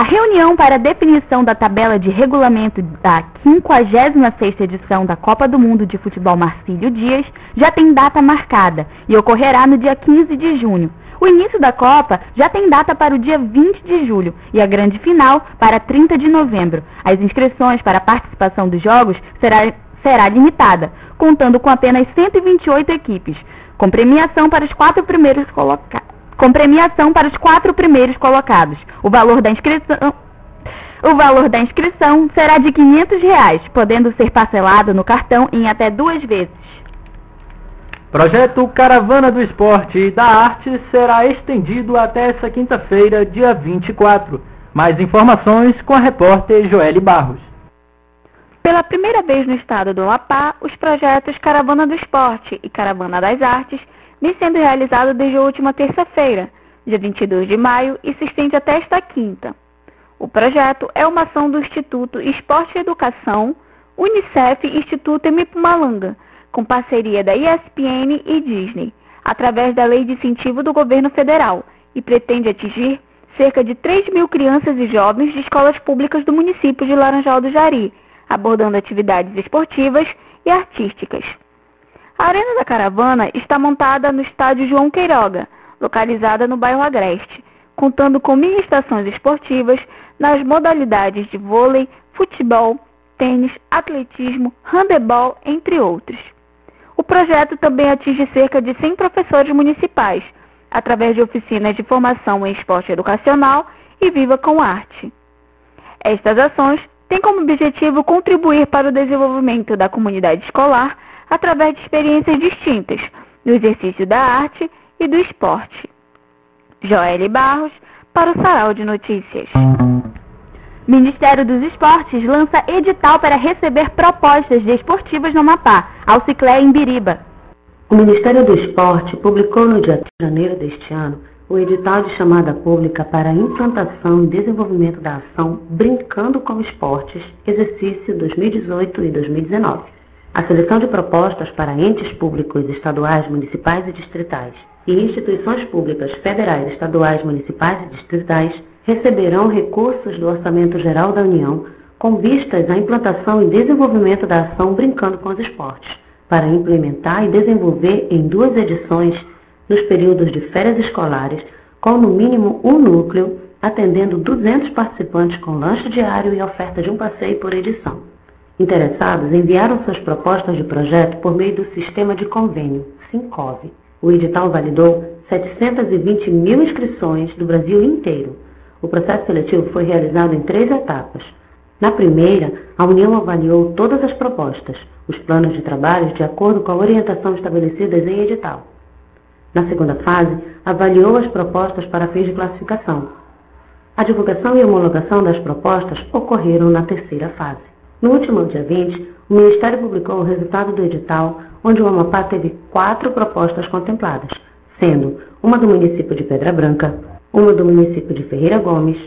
A reunião para a definição da tabela de regulamento da 56ª edição da Copa do Mundo de Futebol Marcílio Dias já tem data marcada e ocorrerá no dia 15 de junho. O início da Copa já tem data para o dia 20 de julho e a grande final para 30 de novembro. As inscrições para a participação dos jogos será, será limitada, contando com apenas 128 equipes, com premiação para os quatro primeiros colocados com premiação para os quatro primeiros colocados. O valor da inscrição o valor da inscrição será de 500 reais, podendo ser parcelado no cartão em até duas vezes. Projeto Caravana do Esporte e da Arte será estendido até essa quinta-feira, dia 24. Mais informações com a repórter Joelle Barros. Pela primeira vez no estado do Amapá, os projetos Caravana do Esporte e Caravana das Artes vem sendo realizado desde a última terça-feira, dia 22 de maio, e se estende até esta quinta. O projeto é uma ação do Instituto Esporte e Educação, Unicef e Instituto Emipumalanga, com parceria da ESPN e Disney, através da Lei de Incentivo do Governo Federal, e pretende atingir cerca de 3 mil crianças e jovens de escolas públicas do município de Laranjal do Jari, abordando atividades esportivas e artísticas. A Arena da Caravana está montada no estádio João Queiroga, localizada no bairro Agreste, contando com mini estações esportivas nas modalidades de vôlei, futebol, tênis, atletismo, handebol, entre outros. O projeto também atinge cerca de 100 professores municipais, através de oficinas de formação em esporte educacional e Viva com Arte. Estas ações têm como objetivo contribuir para o desenvolvimento da comunidade escolar através de experiências distintas, do exercício da arte e do esporte. Joelle Barros, para o Sarau de Notícias. Ministério dos Esportes lança edital para receber propostas desportivas no Amapá, ao Ciclé em Biriba. O Ministério do Esporte publicou no dia 3 de janeiro deste ano o edital de chamada pública para a implantação e desenvolvimento da ação Brincando com Esportes, exercício 2018 e 2019 a seleção de propostas para entes públicos estaduais, municipais e distritais e instituições públicas federais, estaduais, municipais e distritais receberão recursos do Orçamento Geral da União com vistas à implantação e desenvolvimento da ação Brincando com os Esportes, para implementar e desenvolver em duas edições nos períodos de férias escolares, com no mínimo um núcleo, atendendo 200 participantes com lanche diário e oferta de um passeio por edição. Interessados enviaram suas propostas de projeto por meio do sistema de convênio, SINCOV. O edital validou 720 mil inscrições do Brasil inteiro. O processo seletivo foi realizado em três etapas. Na primeira, a União avaliou todas as propostas, os planos de trabalho de acordo com a orientação estabelecidas em edital. Na segunda fase, avaliou as propostas para fins de classificação. A divulgação e homologação das propostas ocorreram na terceira fase. No último dia 20, o Ministério publicou o resultado do edital, onde o Amapá teve quatro propostas contempladas, sendo uma do município de Pedra Branca, uma do município de Ferreira Gomes,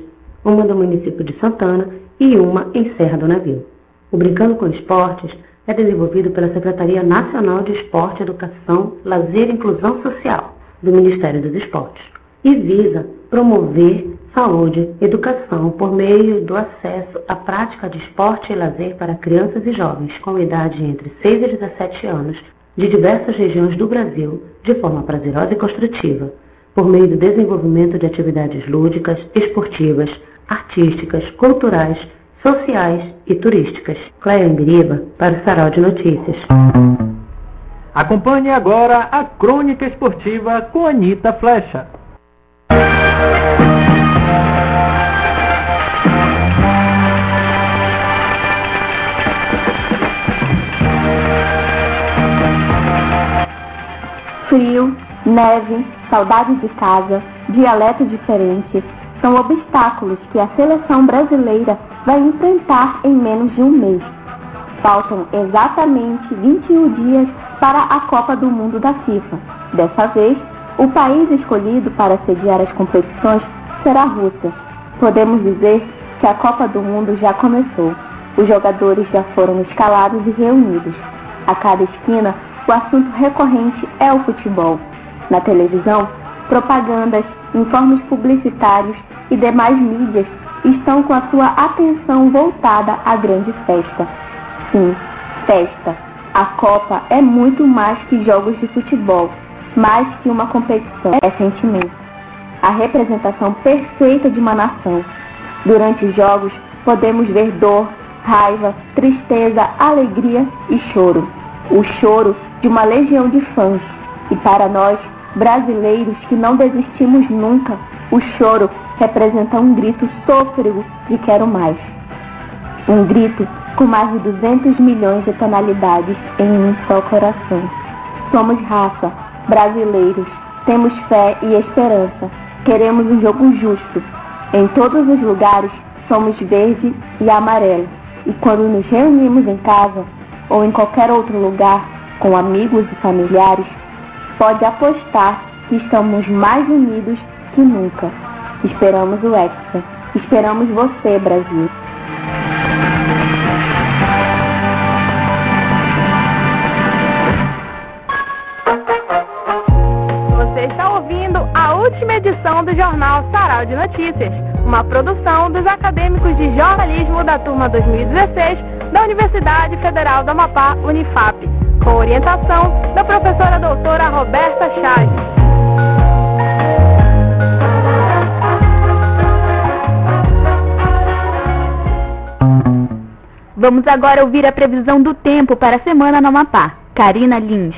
uma do município de Santana e uma em Serra do Navio. O Brincando com Esportes é desenvolvido pela Secretaria Nacional de Esporte, Educação, Lazer e Inclusão Social do Ministério dos Esportes e visa promover saúde, educação por meio do acesso à prática de esporte e lazer para crianças e jovens com idade entre 6 e 17 anos de diversas regiões do Brasil de forma prazerosa e construtiva, por meio do desenvolvimento de atividades lúdicas, esportivas, artísticas, culturais, sociais e turísticas. Cléia Ingriba para o Sarau de Notícias. Acompanhe agora a crônica esportiva com Anitta Flecha. Frio, neve, saudade de casa, dialeto diferente, são obstáculos que a seleção brasileira vai enfrentar em menos de um mês. Faltam exatamente 21 dias para a Copa do Mundo da FIFA. Dessa vez, o país escolhido para sediar as competições será a Rússia. Podemos dizer que a Copa do Mundo já começou. Os jogadores já foram escalados e reunidos. A cada esquina, o assunto recorrente é o futebol. Na televisão, propagandas, informes publicitários e demais mídias estão com a sua atenção voltada à grande festa. Sim, festa. A Copa é muito mais que jogos de futebol, mais que uma competição, é sentimento. A representação perfeita de uma nação. Durante os jogos, podemos ver dor, raiva, tristeza, alegria e choro. O choro de uma legião de fãs. E para nós, brasileiros que não desistimos nunca, o choro representa um grito sôfrego de quero mais. Um grito com mais de 200 milhões de tonalidades em um só coração. Somos raça, brasileiros, temos fé e esperança. Queremos um jogo justo. Em todos os lugares somos verde e amarelo. E quando nos reunimos em casa ou em qualquer outro lugar com amigos e familiares, pode apostar que estamos mais unidos que nunca. Esperamos o Hexa. Esperamos você, Brasil. Você está ouvindo a última edição do jornal Sarau de Notícias, uma produção dos acadêmicos de jornalismo da turma 2016 da Universidade Federal do Amapá, Unifap, com orientação da professora doutora Roberta Chaves. Vamos agora ouvir a previsão do tempo para a semana no Amapá. Karina Lins.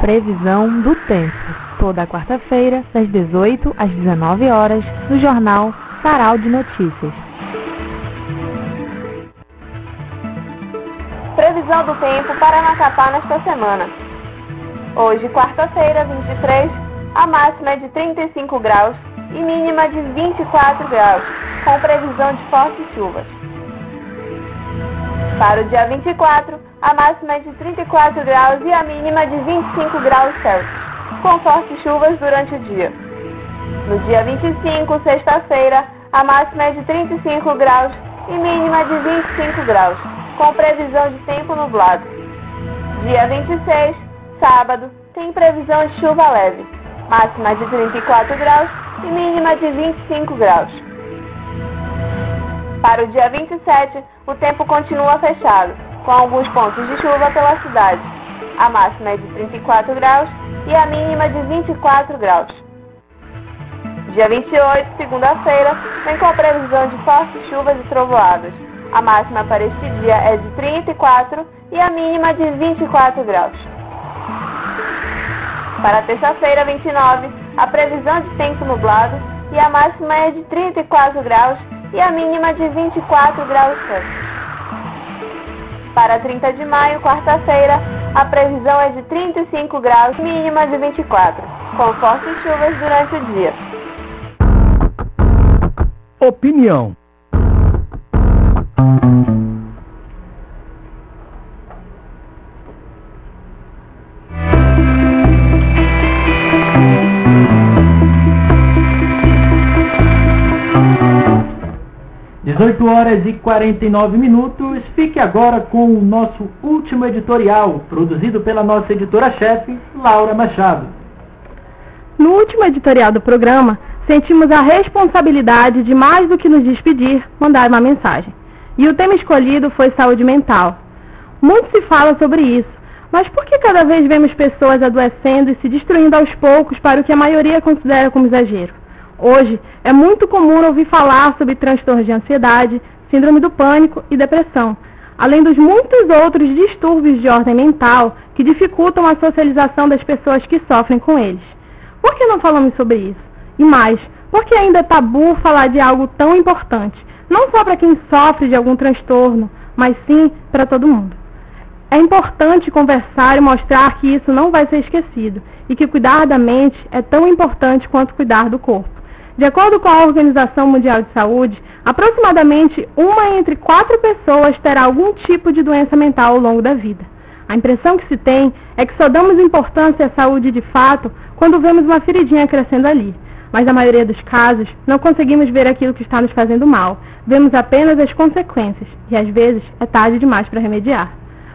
Previsão do tempo. Toda quarta-feira, das 18 às 19 horas, no jornal Sarau de Notícias. Previsão do tempo para Macapá nesta semana. Hoje, quarta-feira, 23, a máxima é de 35 graus e mínima de 24 graus, com previsão de fortes chuvas. Para o dia 24, a máxima é de 34 graus e a mínima de 25 graus Celsius, com fortes chuvas durante o dia. No dia 25, sexta-feira, a máxima é de 35 graus e mínima de 25 graus, com previsão de tempo nublado. Dia 26, sábado, tem previsão de chuva leve, máxima de 34 graus e mínima de 25 graus. Para o dia 27, o tempo continua fechado, com alguns pontos de chuva pela cidade. A máxima é de 34 graus e a mínima de 24 graus. Dia 28, segunda-feira, vem com a previsão de fortes chuvas e trovoadas. A máxima para este dia é de 34 e a mínima de 24 graus. Para terça-feira, 29, a previsão de tempo nublado e a máxima é de 34 graus e a mínima de 24 graus Celsius. Para 30 de maio, quarta-feira, a previsão é de 35 graus, mínima de 24, com fortes chuvas durante o dia. Opinião. Dezoito horas e 49 minutos. Fique agora com o nosso último editorial, produzido pela nossa editora-chefe, Laura Machado. No último editorial do programa, sentimos a responsabilidade de mais do que nos despedir, mandar uma mensagem. E o tema escolhido foi saúde mental. Muito se fala sobre isso, mas por que cada vez vemos pessoas adoecendo e se destruindo aos poucos para o que a maioria considera como exagero? Hoje, é muito comum ouvir falar sobre transtornos de ansiedade, síndrome do pânico e depressão, além dos muitos outros distúrbios de ordem mental que dificultam a socialização das pessoas que sofrem com eles. Por que não falamos sobre isso? E mais, por que ainda é tabu falar de algo tão importante? Não só para quem sofre de algum transtorno, mas sim para todo mundo. É importante conversar e mostrar que isso não vai ser esquecido e que cuidar da mente é tão importante quanto cuidar do corpo. De acordo com a Organização Mundial de Saúde, aproximadamente uma entre quatro pessoas terá algum tipo de doença mental ao longo da vida. A impressão que se tem é que só damos importância à saúde de fato quando vemos uma feridinha crescendo ali mas na maioria dos casos não conseguimos ver aquilo que está nos fazendo mal. Vemos apenas as consequências e às vezes é tarde demais para remediar.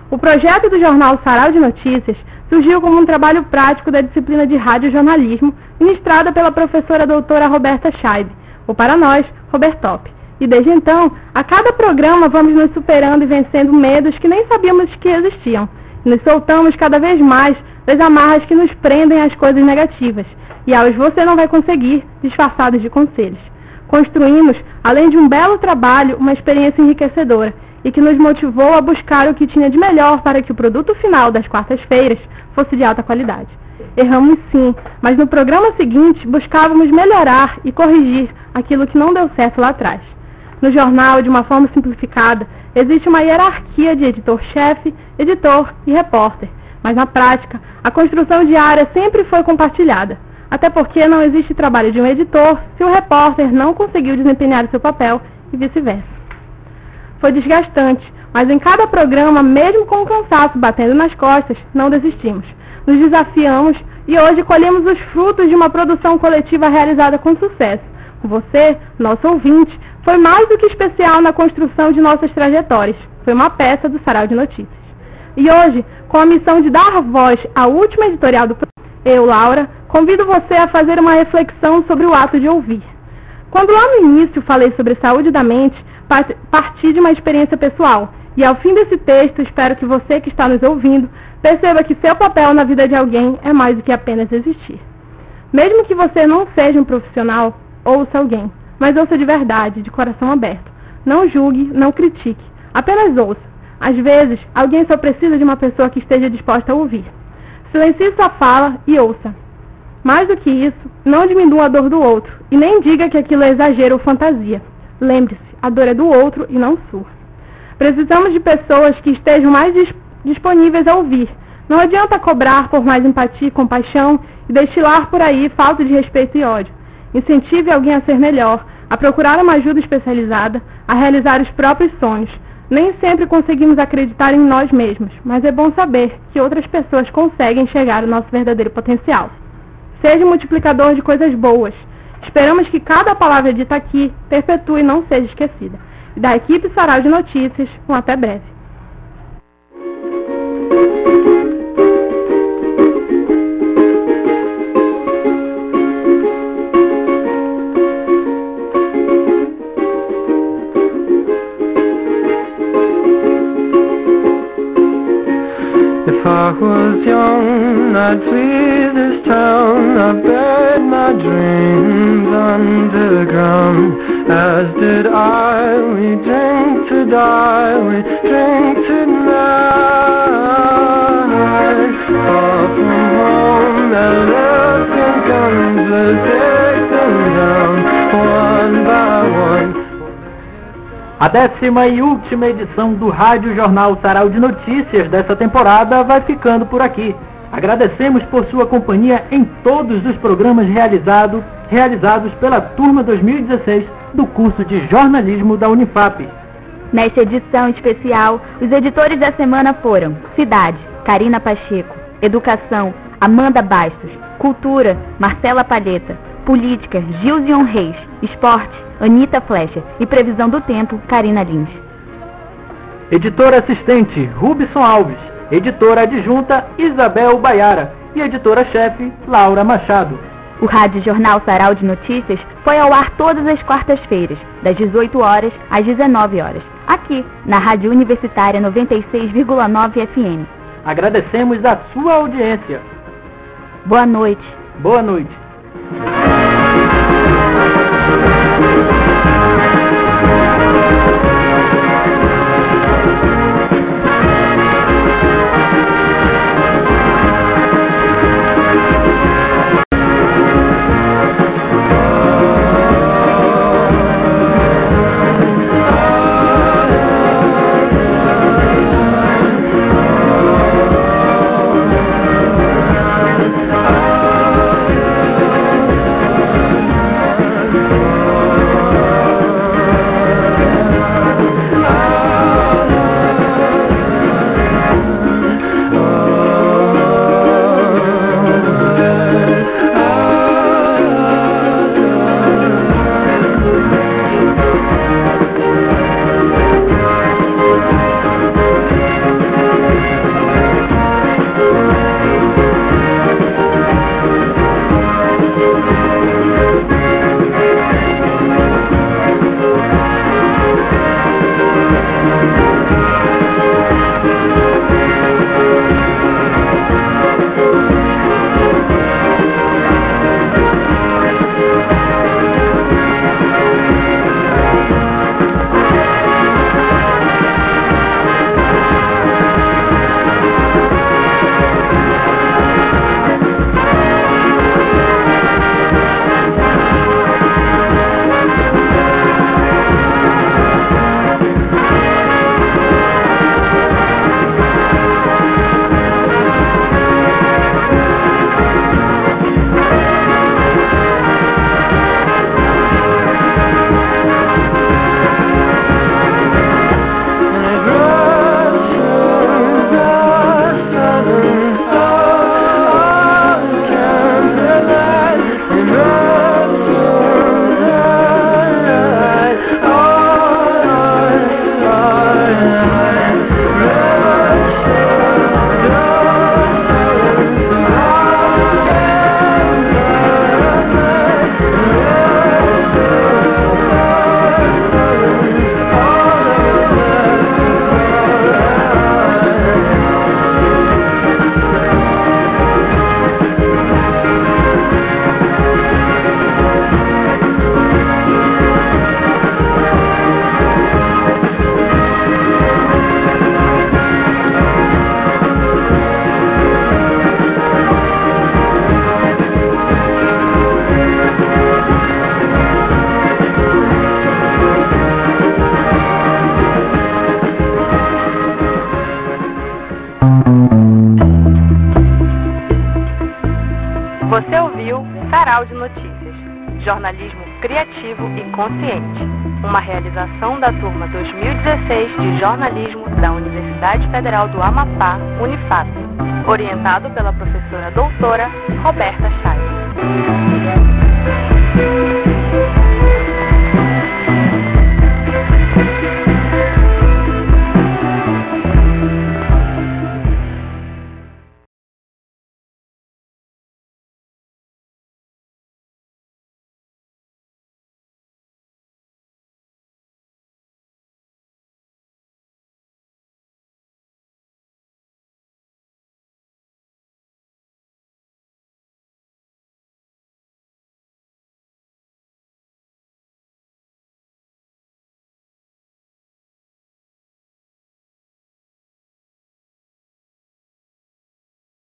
O projeto do jornal Sarau de Notícias surgiu como um trabalho prático da disciplina de radiojornalismo ministrada pela professora doutora Roberta Scheib, ou para nós, Robertop. E desde então, a cada programa vamos nos superando e vencendo medos que nem sabíamos que existiam. Nos soltamos cada vez mais das amarras que nos prendem às coisas negativas e aos você não vai conseguir, disfarçados de conselhos. Construímos, além de um belo trabalho, uma experiência enriquecedora e que nos motivou a buscar o que tinha de melhor para que o produto final das quartas-feiras fosse de alta qualidade. Erramos sim, mas no programa seguinte buscávamos melhorar e corrigir aquilo que não deu certo lá atrás. No jornal, de uma forma simplificada, existe uma hierarquia de editor-chefe, editor e repórter, mas na prática, a construção diária sempre foi compartilhada até porque não existe trabalho de um editor se o repórter não conseguiu desempenhar o seu papel e vice-versa. Foi desgastante, mas em cada programa, mesmo com o cansaço batendo nas costas, não desistimos. Nos desafiamos e hoje colhemos os frutos de uma produção coletiva realizada com sucesso. Você, nosso ouvinte, foi mais do que especial na construção de nossas trajetórias. Foi uma peça do Sarau de Notícias. E hoje, com a missão de dar voz à última editorial do eu, Laura, convido você a fazer uma reflexão sobre o ato de ouvir. Quando lá no início falei sobre saúde da mente, parti de uma experiência pessoal. E ao fim desse texto, espero que você que está nos ouvindo perceba que seu papel na vida de alguém é mais do que apenas existir. Mesmo que você não seja um profissional, ouça alguém, mas ouça de verdade, de coração aberto. Não julgue, não critique, apenas ouça. Às vezes, alguém só precisa de uma pessoa que esteja disposta a ouvir. Silencie sua fala e ouça. Mais do que isso, não diminua a dor do outro e nem diga que aquilo é exagero ou fantasia. Lembre-se, a dor é do outro e não sua. Precisamos de pessoas que estejam mais disponíveis a ouvir. Não adianta cobrar por mais empatia e compaixão e destilar por aí falta de respeito e ódio. Incentive alguém a ser melhor, a procurar uma ajuda especializada, a realizar os próprios sonhos. Nem sempre conseguimos acreditar em nós mesmos, mas é bom saber que outras pessoas conseguem chegar ao nosso verdadeiro potencial. Seja multiplicador de coisas boas. Esperamos que cada palavra dita aqui perpetue e não seja esquecida. Da equipe Sarau de Notícias, um até breve. I'd flee this town I buried my dreams underground. As did I We drink to die We drink to tonight Far from home That looking comes We'll take them down One by one. A décima e última edição do Rádio Jornal Sarau de Notícias dessa temporada vai ficando por aqui. Agradecemos por sua companhia em todos os programas realizado, realizados pela turma 2016 do curso de jornalismo da Unifap. Nesta edição especial, os editores da semana foram Cidade, Karina Pacheco, Educação, Amanda Bastos, Cultura, Marcela Palheta, Política, Gilzion Reis, Esporte, Anita Flecha e Previsão do Tempo, Karina Lins. Editora assistente, Rubson Alves. Editora adjunta, Isabel Baiara. E editora-chefe, Laura Machado. O Rádio Jornal Sarau de Notícias foi ao ar todas as quartas-feiras, das 18 horas às 19 horas, aqui na Rádio Universitária 96,9 FM. Agradecemos a sua audiência. Boa noite. Boa noite. E consciente. Uma realização da turma 2016 de jornalismo da Universidade Federal do Amapá, Unifap, orientado pela professora doutora Roberta Chaves.